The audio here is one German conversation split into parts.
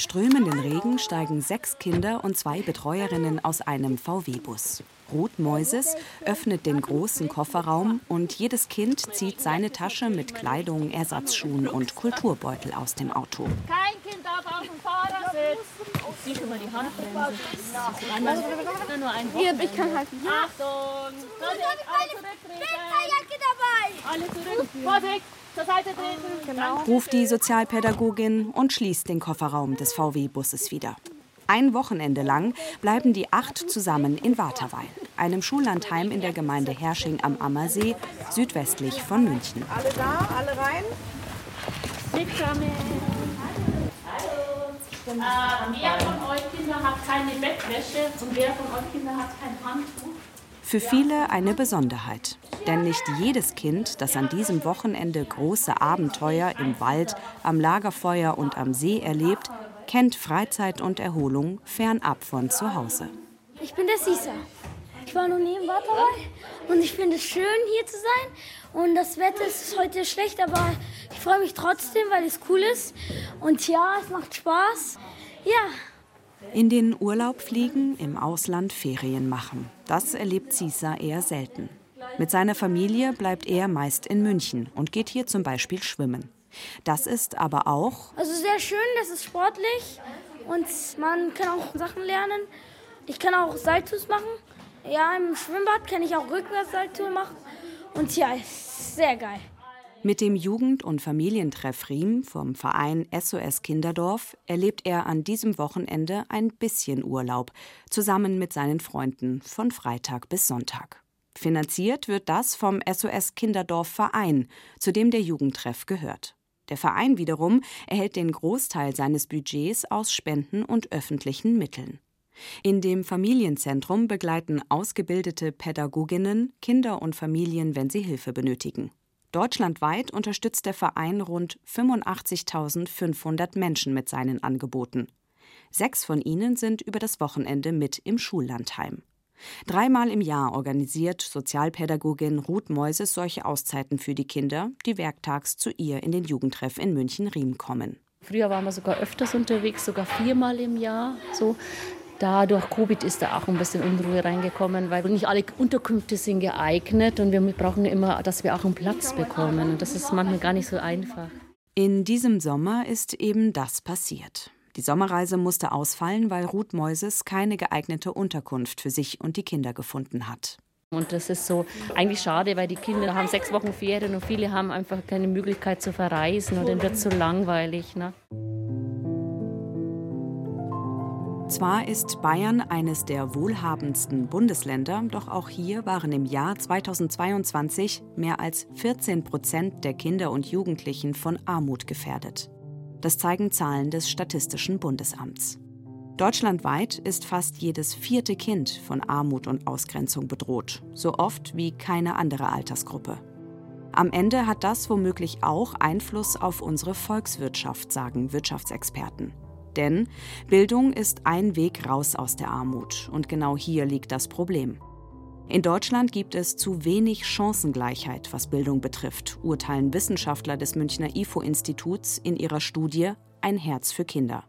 strömenden Regen steigen sechs Kinder und zwei Betreuerinnen aus einem VW-Bus. Ruth Moises öffnet den großen Kofferraum und jedes Kind zieht seine Tasche mit Kleidung, Ersatzschuhen und Kulturbeutel aus dem Auto. Kein Kind darf auf dem Fahrersitz. Sieh schon mal die Handbremse. Hier, ich kann halt. Achtung! Vorsicht, alle zurücktreten. Alle zurück. Vorsicht, zur Seite treten. Genau. ruft die Sozialpädagogin und schließt den Kofferraum des VW-Busses wieder. Ein Wochenende lang bleiben die acht zusammen in Waterweil, einem Schullandheim in der Gemeinde Hersching am Ammersee, südwestlich von München. Alle da, alle rein. Mitkommen. Äh, wer von euch Kinder hat keine Bettwäsche und wer von euch Kinder hat kein Handtuch? Für viele eine Besonderheit. Denn nicht jedes Kind, das an diesem Wochenende große Abenteuer im Wald, am Lagerfeuer und am See erlebt, kennt Freizeit und Erholung fernab von zu Hause. Ich bin der Sisa. Ich war noch nie im Waterwald und ich finde es schön, hier zu sein. Und das Wetter ist heute schlecht, aber ich freue mich trotzdem, weil es cool ist. Und ja, es macht Spaß. Ja, In den Urlaub fliegen, im Ausland Ferien machen. Das erlebt Sisa eher selten. Mit seiner Familie bleibt er meist in München und geht hier zum Beispiel schwimmen. Das ist aber auch also sehr schön, das ist sportlich und man kann auch Sachen lernen. Ich kann auch Saltos machen. Ja, im Schwimmbad kann ich auch Rückwärtssalto machen. Und ja, ist sehr geil. Mit dem Jugend- und Familientreff Riem vom Verein SOS Kinderdorf erlebt er an diesem Wochenende ein bisschen Urlaub, zusammen mit seinen Freunden von Freitag bis Sonntag. Finanziert wird das vom SOS Kinderdorf Verein, zu dem der Jugendtreff gehört. Der Verein wiederum erhält den Großteil seines Budgets aus Spenden und öffentlichen Mitteln. In dem Familienzentrum begleiten ausgebildete Pädagoginnen Kinder und Familien, wenn sie Hilfe benötigen. Deutschlandweit unterstützt der Verein rund 85.500 Menschen mit seinen Angeboten. Sechs von ihnen sind über das Wochenende mit im Schullandheim. Dreimal im Jahr organisiert Sozialpädagogin Ruth Meuses solche Auszeiten für die Kinder, die werktags zu ihr in den Jugendtreff in München-Riem kommen. Früher waren wir sogar öfters unterwegs, sogar viermal im Jahr. So. Da durch Covid ist da auch ein bisschen Unruhe reingekommen, weil nicht alle Unterkünfte sind geeignet und wir brauchen immer, dass wir auch einen Platz bekommen. Und das ist manchmal gar nicht so einfach. In diesem Sommer ist eben das passiert. Die Sommerreise musste ausfallen, weil Ruth Meuses keine geeignete Unterkunft für sich und die Kinder gefunden hat. Und das ist so eigentlich schade, weil die Kinder haben sechs Wochen Ferien und viele haben einfach keine Möglichkeit zu verreisen und dann wird es so langweilig. Ne? Zwar ist Bayern eines der wohlhabendsten Bundesländer, doch auch hier waren im Jahr 2022 mehr als 14 Prozent der Kinder und Jugendlichen von Armut gefährdet. Das zeigen Zahlen des Statistischen Bundesamts. Deutschlandweit ist fast jedes vierte Kind von Armut und Ausgrenzung bedroht, so oft wie keine andere Altersgruppe. Am Ende hat das womöglich auch Einfluss auf unsere Volkswirtschaft, sagen Wirtschaftsexperten. Denn Bildung ist ein Weg raus aus der Armut und genau hier liegt das Problem. In Deutschland gibt es zu wenig Chancengleichheit, was Bildung betrifft, urteilen Wissenschaftler des Münchner IFO-Instituts in ihrer Studie Ein Herz für Kinder.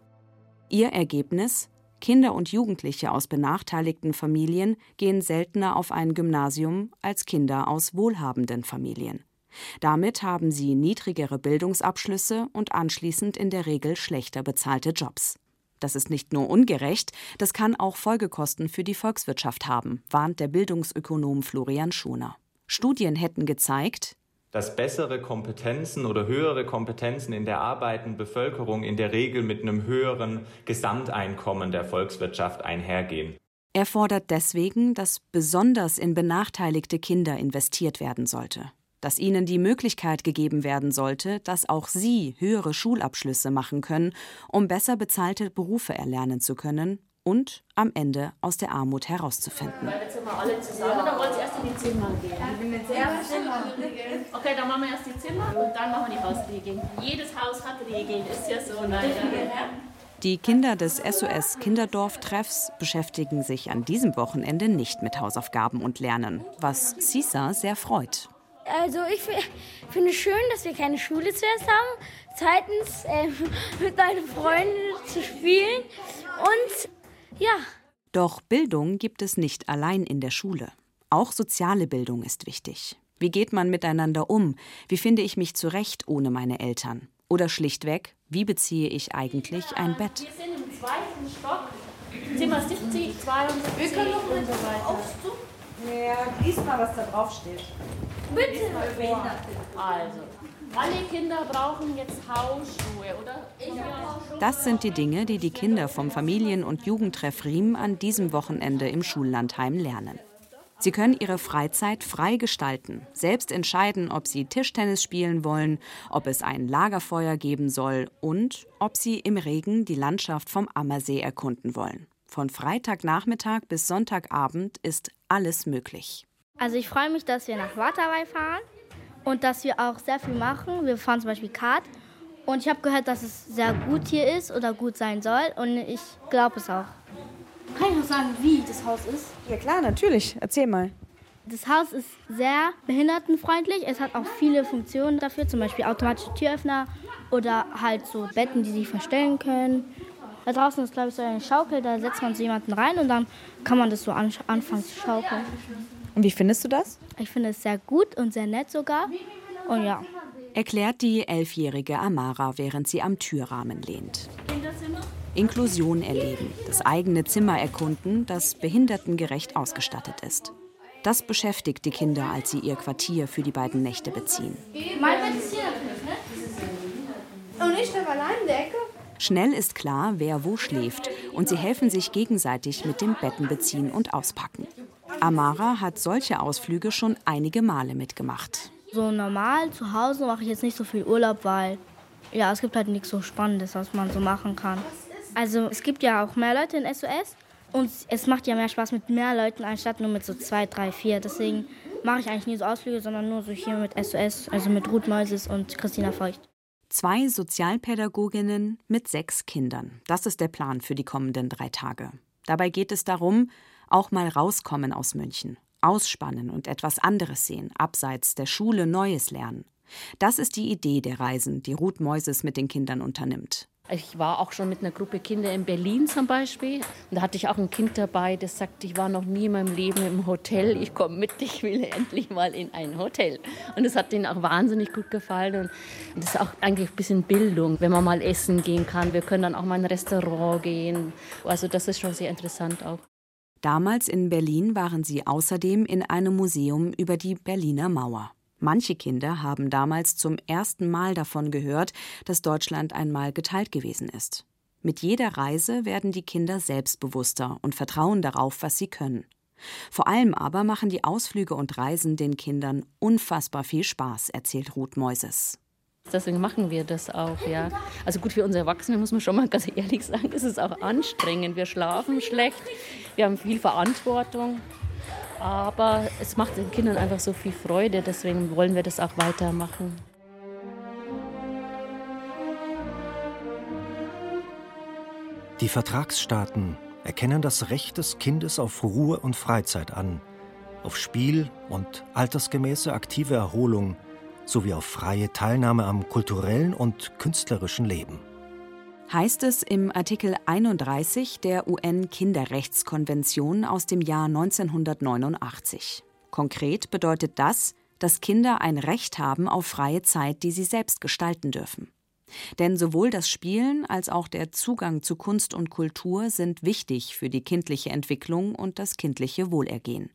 Ihr Ergebnis? Kinder und Jugendliche aus benachteiligten Familien gehen seltener auf ein Gymnasium als Kinder aus wohlhabenden Familien. Damit haben sie niedrigere Bildungsabschlüsse und anschließend in der Regel schlechter bezahlte Jobs. Das ist nicht nur ungerecht, das kann auch Folgekosten für die Volkswirtschaft haben, warnt der Bildungsökonom Florian Schoner. Studien hätten gezeigt, dass bessere Kompetenzen oder höhere Kompetenzen in der arbeitenden Bevölkerung in der Regel mit einem höheren Gesamteinkommen der Volkswirtschaft einhergehen. Er fordert deswegen, dass besonders in benachteiligte Kinder investiert werden sollte, dass ihnen die Möglichkeit gegeben werden sollte, dass auch sie höhere Schulabschlüsse machen können, um besser bezahlte Berufe erlernen zu können und am Ende aus der Armut herauszufinden. Jetzt sind wir alle zusammen, dann wollen Sie erst in die Zimmer gehen. Okay, dann machen wir erst die Zimmer und dann machen wir die Hausregeln. Jedes Haus hat Regeln, ist ja so. Nein, die Kinder des SOS Kinderdorftreffs beschäftigen sich an diesem Wochenende nicht mit Hausaufgaben und Lernen, was Sisa sehr freut. Also ich finde es schön, dass wir keine Schule zuerst haben. Zweitens äh, mit meinen Freunden zu spielen und ja. Doch Bildung gibt es nicht allein in der Schule. Auch soziale Bildung ist wichtig. Wie geht man miteinander um? Wie finde ich mich zurecht ohne meine Eltern? Oder schlichtweg, wie beziehe ich eigentlich ein Bett? Wir sind im zweiten Stock, Zimmer 70, 72 Wir können noch und so weiter. Ja, lies mal, was da drauf steht. Bitte. Also, alle Kinder brauchen jetzt Hausschuhe, oder? Das sind die Dinge, die die Kinder vom Familien- und Jugendtreff Riem an diesem Wochenende im Schullandheim lernen. Sie können ihre Freizeit frei gestalten, selbst entscheiden, ob sie Tischtennis spielen wollen, ob es ein Lagerfeuer geben soll und ob sie im Regen die Landschaft vom Ammersee erkunden wollen. Von Freitagnachmittag bis Sonntagabend ist alles möglich. Also ich freue mich, dass wir nach Waterwey fahren und dass wir auch sehr viel machen. Wir fahren zum Beispiel Kart und ich habe gehört, dass es sehr gut hier ist oder gut sein soll und ich glaube es auch. Kann ich noch sagen, wie das Haus ist? Ja klar, natürlich. Erzähl mal. Das Haus ist sehr behindertenfreundlich. Es hat auch viele Funktionen dafür, zum Beispiel automatische Türöffner oder halt so Betten, die sich verstellen können. Da draußen ist, glaube ich, so eine Schaukel, da setzt man so jemanden rein und dann kann man das so an, anfangen zu schaukeln. Und wie findest du das? Ich finde es sehr gut und sehr nett sogar. Und ja. Erklärt die elfjährige Amara, während sie am Türrahmen lehnt. Inklusion erleben, das eigene Zimmer erkunden, das behindertengerecht ausgestattet ist. Das beschäftigt die Kinder, als sie ihr Quartier für die beiden Nächte beziehen. Mein Bett ist hier ne? Und ich schlafe allein in der Ecke. Schnell ist klar, wer wo schläft, und sie helfen sich gegenseitig mit dem Bettenbeziehen und Auspacken. Amara hat solche Ausflüge schon einige Male mitgemacht. So normal zu Hause mache ich jetzt nicht so viel Urlaub, weil ja, es gibt halt nichts so Spannendes, was man so machen kann. Also es gibt ja auch mehr Leute in SOS und es macht ja mehr Spaß mit mehr Leuten anstatt nur mit so zwei, drei, vier. Deswegen mache ich eigentlich nie so Ausflüge, sondern nur so hier mit SOS, also mit Ruth Meuses und Christina Feucht. Zwei Sozialpädagoginnen mit sechs Kindern. Das ist der Plan für die kommenden drei Tage. Dabei geht es darum, auch mal rauskommen aus München, ausspannen und etwas anderes sehen, abseits der Schule Neues lernen. Das ist die Idee der Reisen, die Ruth Meuses mit den Kindern unternimmt. Ich war auch schon mit einer Gruppe Kinder in Berlin zum Beispiel. Und da hatte ich auch ein Kind dabei, das sagt, ich war noch nie in meinem Leben im Hotel. Ich komme mit, ich will endlich mal in ein Hotel. Und das hat denen auch wahnsinnig gut gefallen. Und das ist auch eigentlich ein bisschen Bildung, wenn man mal essen gehen kann. Wir können dann auch mal in ein Restaurant gehen. Also das ist schon sehr interessant auch. Damals in Berlin waren sie außerdem in einem Museum über die Berliner Mauer. Manche Kinder haben damals zum ersten Mal davon gehört, dass Deutschland einmal geteilt gewesen ist. Mit jeder Reise werden die Kinder selbstbewusster und vertrauen darauf, was sie können. Vor allem aber machen die Ausflüge und Reisen den Kindern unfassbar viel Spaß, erzählt Ruth Meuses. Deswegen machen wir das auch, ja. Also gut, für uns Erwachsene muss man schon mal ganz ehrlich sagen, ist es auch anstrengend. Wir schlafen schlecht, wir haben viel Verantwortung. Aber es macht den Kindern einfach so viel Freude, deswegen wollen wir das auch weitermachen. Die Vertragsstaaten erkennen das Recht des Kindes auf Ruhe und Freizeit an, auf Spiel und altersgemäße aktive Erholung sowie auf freie Teilnahme am kulturellen und künstlerischen Leben heißt es im Artikel 31 der UN-Kinderrechtskonvention aus dem Jahr 1989. Konkret bedeutet das, dass Kinder ein Recht haben auf freie Zeit, die sie selbst gestalten dürfen. Denn sowohl das Spielen als auch der Zugang zu Kunst und Kultur sind wichtig für die kindliche Entwicklung und das kindliche Wohlergehen.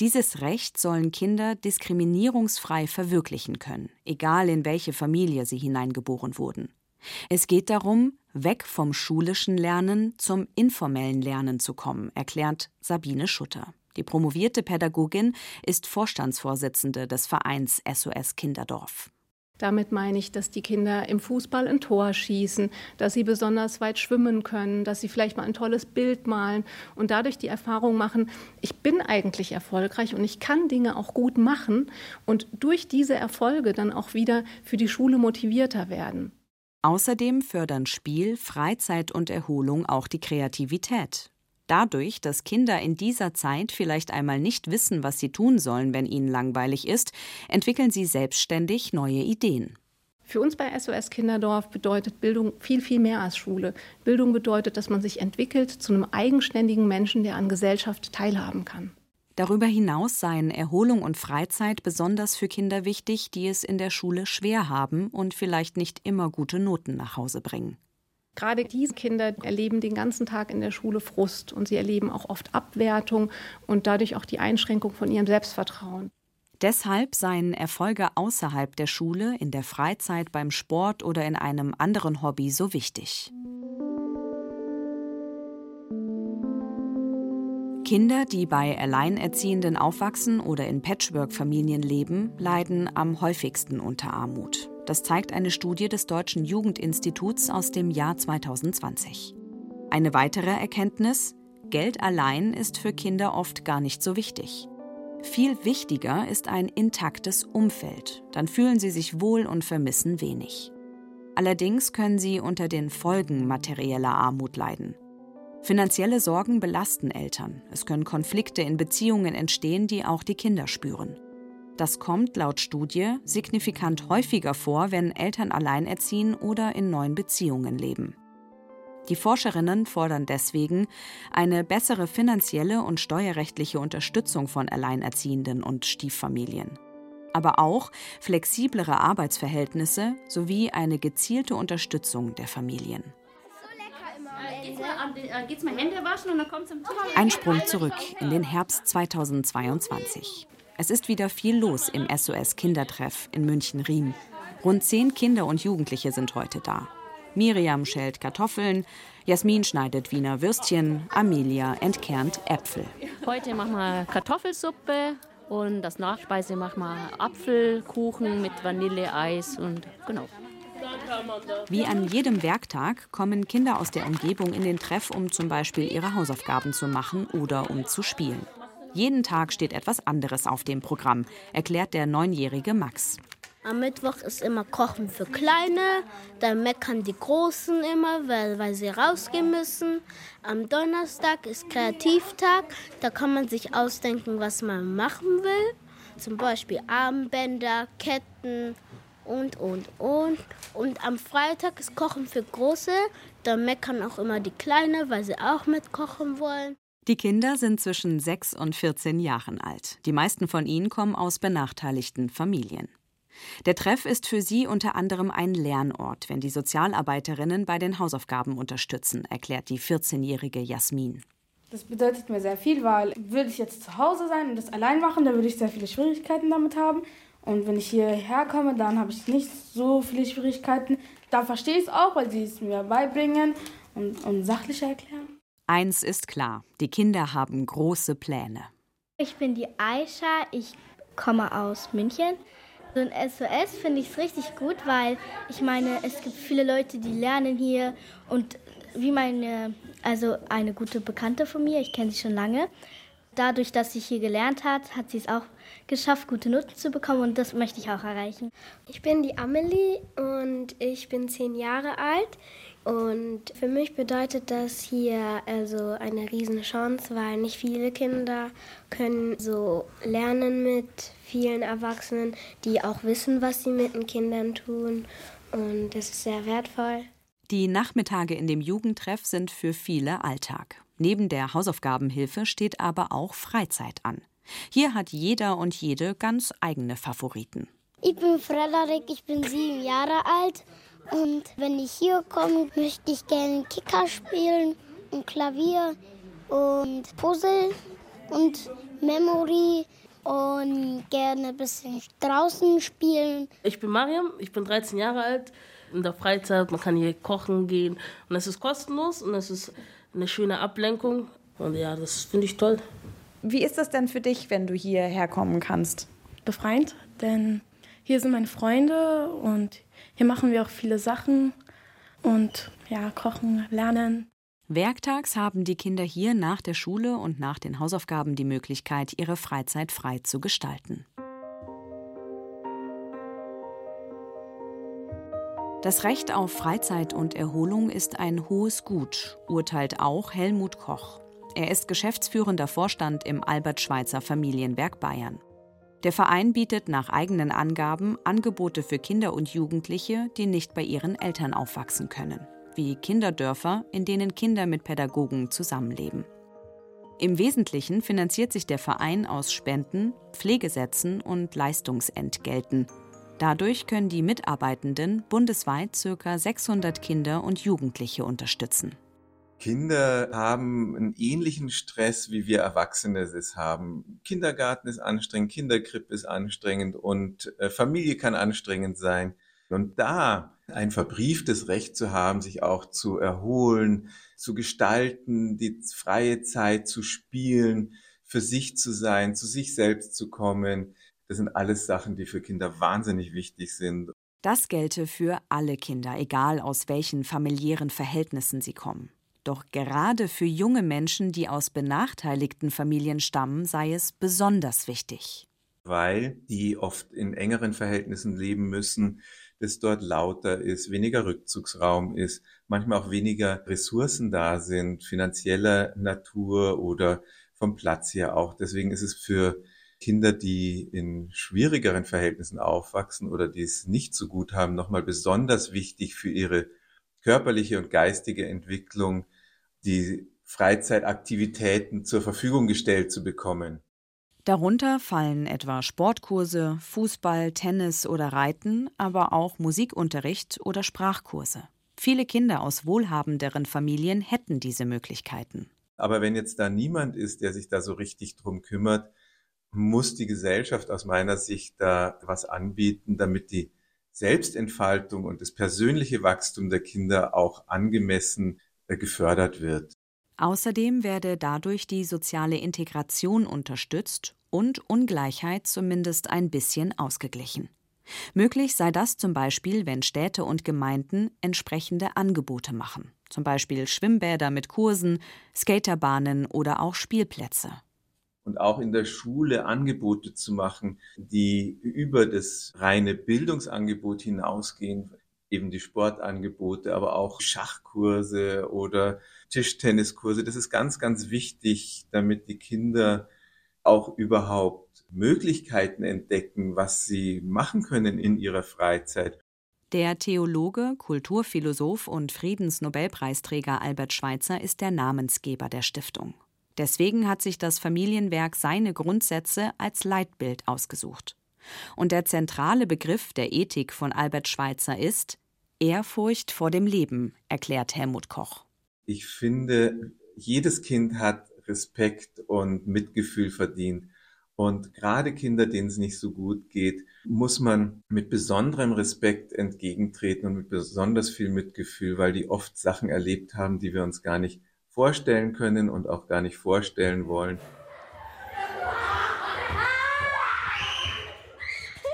Dieses Recht sollen Kinder diskriminierungsfrei verwirklichen können, egal in welche Familie sie hineingeboren wurden. Es geht darum, weg vom schulischen Lernen zum informellen Lernen zu kommen, erklärt Sabine Schutter. Die promovierte Pädagogin ist Vorstandsvorsitzende des Vereins SOS Kinderdorf. Damit meine ich, dass die Kinder im Fußball ein Tor schießen, dass sie besonders weit schwimmen können, dass sie vielleicht mal ein tolles Bild malen und dadurch die Erfahrung machen, ich bin eigentlich erfolgreich und ich kann Dinge auch gut machen und durch diese Erfolge dann auch wieder für die Schule motivierter werden. Außerdem fördern Spiel, Freizeit und Erholung auch die Kreativität. Dadurch, dass Kinder in dieser Zeit vielleicht einmal nicht wissen, was sie tun sollen, wenn ihnen langweilig ist, entwickeln sie selbstständig neue Ideen. Für uns bei SOS Kinderdorf bedeutet Bildung viel, viel mehr als Schule. Bildung bedeutet, dass man sich entwickelt zu einem eigenständigen Menschen, der an Gesellschaft teilhaben kann. Darüber hinaus seien Erholung und Freizeit besonders für Kinder wichtig, die es in der Schule schwer haben und vielleicht nicht immer gute Noten nach Hause bringen. Gerade diese Kinder erleben den ganzen Tag in der Schule Frust und sie erleben auch oft Abwertung und dadurch auch die Einschränkung von ihrem Selbstvertrauen. Deshalb seien Erfolge außerhalb der Schule, in der Freizeit, beim Sport oder in einem anderen Hobby so wichtig. Kinder, die bei Alleinerziehenden aufwachsen oder in Patchwork-Familien leben, leiden am häufigsten unter Armut. Das zeigt eine Studie des Deutschen Jugendinstituts aus dem Jahr 2020. Eine weitere Erkenntnis: Geld allein ist für Kinder oft gar nicht so wichtig. Viel wichtiger ist ein intaktes Umfeld. Dann fühlen sie sich wohl und vermissen wenig. Allerdings können sie unter den Folgen materieller Armut leiden. Finanzielle Sorgen belasten Eltern. Es können Konflikte in Beziehungen entstehen, die auch die Kinder spüren. Das kommt laut Studie signifikant häufiger vor, wenn Eltern alleinerziehen oder in neuen Beziehungen leben. Die Forscherinnen fordern deswegen eine bessere finanzielle und steuerrechtliche Unterstützung von Alleinerziehenden und Stieffamilien. Aber auch flexiblere Arbeitsverhältnisse sowie eine gezielte Unterstützung der Familien. Ein Sprung zurück in den Herbst 2022. Es ist wieder viel los im SOS Kindertreff in München-Riem. Rund zehn Kinder und Jugendliche sind heute da. Miriam schält Kartoffeln, Jasmin schneidet Wiener Würstchen, Amelia entkernt Äpfel. Heute machen wir Kartoffelsuppe und das Nachspeise machen wir Apfelkuchen mit Vanilleeis und genau. Wie an jedem Werktag kommen Kinder aus der Umgebung in den Treff, um zum Beispiel ihre Hausaufgaben zu machen oder um zu spielen. Jeden Tag steht etwas anderes auf dem Programm, erklärt der neunjährige Max. Am Mittwoch ist immer Kochen für Kleine, dann meckern die Großen immer, weil, weil sie rausgehen müssen. Am Donnerstag ist Kreativtag, da kann man sich ausdenken, was man machen will. Zum Beispiel Armbänder, Ketten und, und, und. Und am Freitag ist Kochen für Große. Da meckern auch immer die Kleine, weil sie auch mitkochen wollen. Die Kinder sind zwischen 6 und 14 Jahren alt. Die meisten von ihnen kommen aus benachteiligten Familien. Der Treff ist für sie unter anderem ein Lernort, wenn die Sozialarbeiterinnen bei den Hausaufgaben unterstützen, erklärt die 14-jährige Jasmin. Das bedeutet mir sehr viel, weil würde ich jetzt zu Hause sein und das allein machen, dann würde ich sehr viele Schwierigkeiten damit haben. Und wenn ich hierher komme, dann habe ich nicht so viele Schwierigkeiten. Da verstehe ich es auch, weil sie es mir beibringen und, und sachlicher erklären. Eins ist klar, die Kinder haben große Pläne. Ich bin die Aisha, ich komme aus München. So ein SOS finde ich richtig gut, weil ich meine, es gibt viele Leute, die lernen hier und wie meine, also eine gute Bekannte von mir, ich kenne sie schon lange, dadurch, dass sie hier gelernt hat, hat sie es auch geschafft, gute Noten zu bekommen und das möchte ich auch erreichen. Ich bin die Amelie und ich bin zehn Jahre alt. Und für mich bedeutet das hier also eine riesen Chance, weil nicht viele Kinder können so lernen mit vielen Erwachsenen, die auch wissen, was sie mit den Kindern tun. Und das ist sehr wertvoll. Die Nachmittage in dem Jugendtreff sind für viele Alltag. Neben der Hausaufgabenhilfe steht aber auch Freizeit an. Hier hat jeder und jede ganz eigene Favoriten. Ich bin Frederik, ich bin sieben Jahre alt und wenn ich hier komme, möchte ich gerne Kicker spielen und Klavier und Puzzle und Memory und gerne ein bisschen draußen spielen. Ich bin Mariam, ich bin 13 Jahre alt. In der Freizeit, man kann hier kochen gehen und es ist kostenlos und es ist eine schöne Ablenkung. Und ja, das finde ich toll. Wie ist das denn für dich, wenn du hierher kommen kannst? Befreiend, denn Hier sind meine Freunde und hier machen wir auch viele Sachen und ja, kochen, lernen. Werktags haben die Kinder hier nach der Schule und nach den Hausaufgaben die Möglichkeit, ihre Freizeit frei zu gestalten. Das Recht auf Freizeit und Erholung ist ein hohes Gut, urteilt auch Helmut Koch. Er ist geschäftsführender Vorstand im Albert Schweitzer Familienwerk Bayern. Der Verein bietet nach eigenen Angaben Angebote für Kinder und Jugendliche, die nicht bei ihren Eltern aufwachsen können, wie Kinderdörfer, in denen Kinder mit Pädagogen zusammenleben. Im Wesentlichen finanziert sich der Verein aus Spenden, Pflegesätzen und Leistungsentgelten. Dadurch können die Mitarbeitenden bundesweit ca. 600 Kinder und Jugendliche unterstützen. Kinder haben einen ähnlichen Stress, wie wir Erwachsene es haben. Kindergarten ist anstrengend, Kinderkrippe ist anstrengend und äh, Familie kann anstrengend sein. Und da ein verbrieftes Recht zu haben, sich auch zu erholen, zu gestalten, die freie Zeit zu spielen, für sich zu sein, zu sich selbst zu kommen, das sind alles Sachen, die für Kinder wahnsinnig wichtig sind. Das gelte für alle Kinder, egal aus welchen familiären Verhältnissen sie kommen. Doch gerade für junge Menschen, die aus benachteiligten Familien stammen, sei es besonders wichtig. Weil die oft in engeren Verhältnissen leben müssen, es dort lauter ist, weniger Rückzugsraum ist, manchmal auch weniger Ressourcen da sind, finanzieller Natur oder vom Platz her auch. Deswegen ist es für Kinder, die in schwierigeren Verhältnissen aufwachsen oder die es nicht so gut haben, nochmal besonders wichtig für ihre körperliche und geistige Entwicklung, die Freizeitaktivitäten zur Verfügung gestellt zu bekommen. Darunter fallen etwa Sportkurse, Fußball, Tennis oder Reiten, aber auch Musikunterricht oder Sprachkurse. Viele Kinder aus wohlhabenderen Familien hätten diese Möglichkeiten. Aber wenn jetzt da niemand ist, der sich da so richtig drum kümmert, muss die Gesellschaft aus meiner Sicht da was anbieten, damit die Selbstentfaltung und das persönliche Wachstum der Kinder auch angemessen äh, gefördert wird. Außerdem werde dadurch die soziale Integration unterstützt und Ungleichheit zumindest ein bisschen ausgeglichen. Möglich sei das zum Beispiel, wenn Städte und Gemeinden entsprechende Angebote machen, zum Beispiel Schwimmbäder mit Kursen, Skaterbahnen oder auch Spielplätze. Und auch in der Schule Angebote zu machen, die über das reine Bildungsangebot hinausgehen, eben die Sportangebote, aber auch Schachkurse oder Tischtenniskurse. Das ist ganz, ganz wichtig, damit die Kinder auch überhaupt Möglichkeiten entdecken, was sie machen können in ihrer Freizeit. Der Theologe, Kulturphilosoph und Friedensnobelpreisträger Albert Schweitzer ist der Namensgeber der Stiftung. Deswegen hat sich das Familienwerk seine Grundsätze als Leitbild ausgesucht. Und der zentrale Begriff der Ethik von Albert Schweitzer ist Ehrfurcht vor dem Leben, erklärt Helmut Koch. Ich finde, jedes Kind hat Respekt und Mitgefühl verdient. Und gerade Kinder, denen es nicht so gut geht, muss man mit besonderem Respekt entgegentreten und mit besonders viel Mitgefühl, weil die oft Sachen erlebt haben, die wir uns gar nicht vorstellen können und auch gar nicht vorstellen wollen.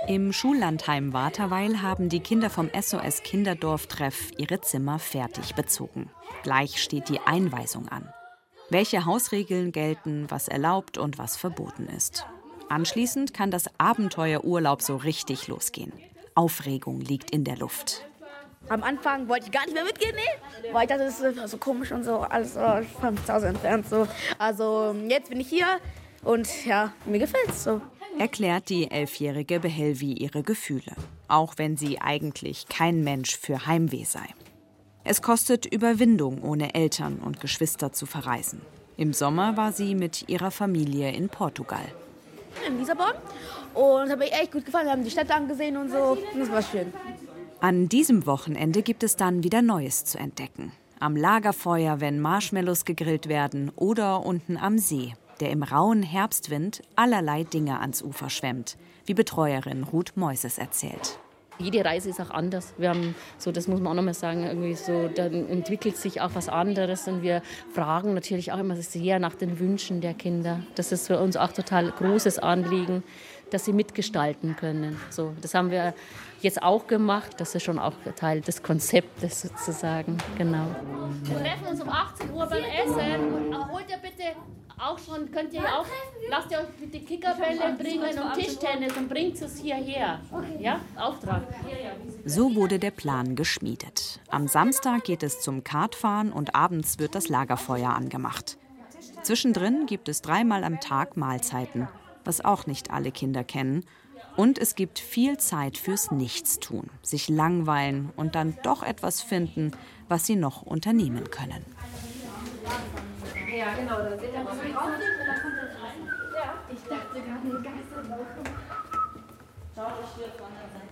Im Schullandheim Waterweil haben die Kinder vom SOS Kinderdorf-Treff ihre Zimmer fertig bezogen. Gleich steht die Einweisung an. Welche Hausregeln gelten, was erlaubt und was verboten ist. Anschließend kann das Abenteuerurlaub so richtig losgehen. Aufregung liegt in der Luft. Am Anfang wollte ich gar nicht mehr mitgehen, nee, weil ich dachte, das ist so komisch und so, alles so von zu Hause entfernt. So. Also jetzt bin ich hier und ja, mir gefällt es so erklärt die elfjährige Behelvi ihre Gefühle, auch wenn sie eigentlich kein Mensch für Heimweh sei. Es kostet Überwindung, ohne Eltern und Geschwister zu verreisen. Im Sommer war sie mit ihrer Familie in Portugal. In Lissabon und habe mir echt gut gefallen. Wir haben die Städte angesehen und so. Und das war schön. An diesem Wochenende gibt es dann wieder Neues zu entdecken. Am Lagerfeuer, wenn Marshmallows gegrillt werden oder unten am See, der im rauen Herbstwind allerlei Dinge ans Ufer schwemmt, wie Betreuerin Ruth Meuses erzählt. Jede Reise ist auch anders. Wir haben so, das muss man auch noch mal sagen, irgendwie so, dann entwickelt sich auch was anderes und wir fragen natürlich auch immer sehr nach den Wünschen der Kinder. Das ist für uns auch total großes Anliegen, dass sie mitgestalten können. So, das haben wir jetzt auch gemacht. Das ist schon auch Teil des Konzeptes sozusagen. Genau. Wir treffen uns um 18 Uhr beim Essen. Und holt ihr bitte auch schon, könnt ihr auch, lasst ihr euch bitte Kickerbälle bringen und Tischtennis und bringt es hierher. Ja, Auftrag. So wurde der Plan geschmiedet. Am Samstag geht es zum Kartfahren und abends wird das Lagerfeuer angemacht. Zwischendrin gibt es dreimal am Tag Mahlzeiten, was auch nicht alle Kinder kennen. Und es gibt viel Zeit fürs Nichtstun, sich langweilen und dann doch etwas finden, was sie noch unternehmen können. Ja, genau, da seht ihr raus. Ja, ich dachte gerade, ein Geister drauf. Schaut euch hier von der Seite.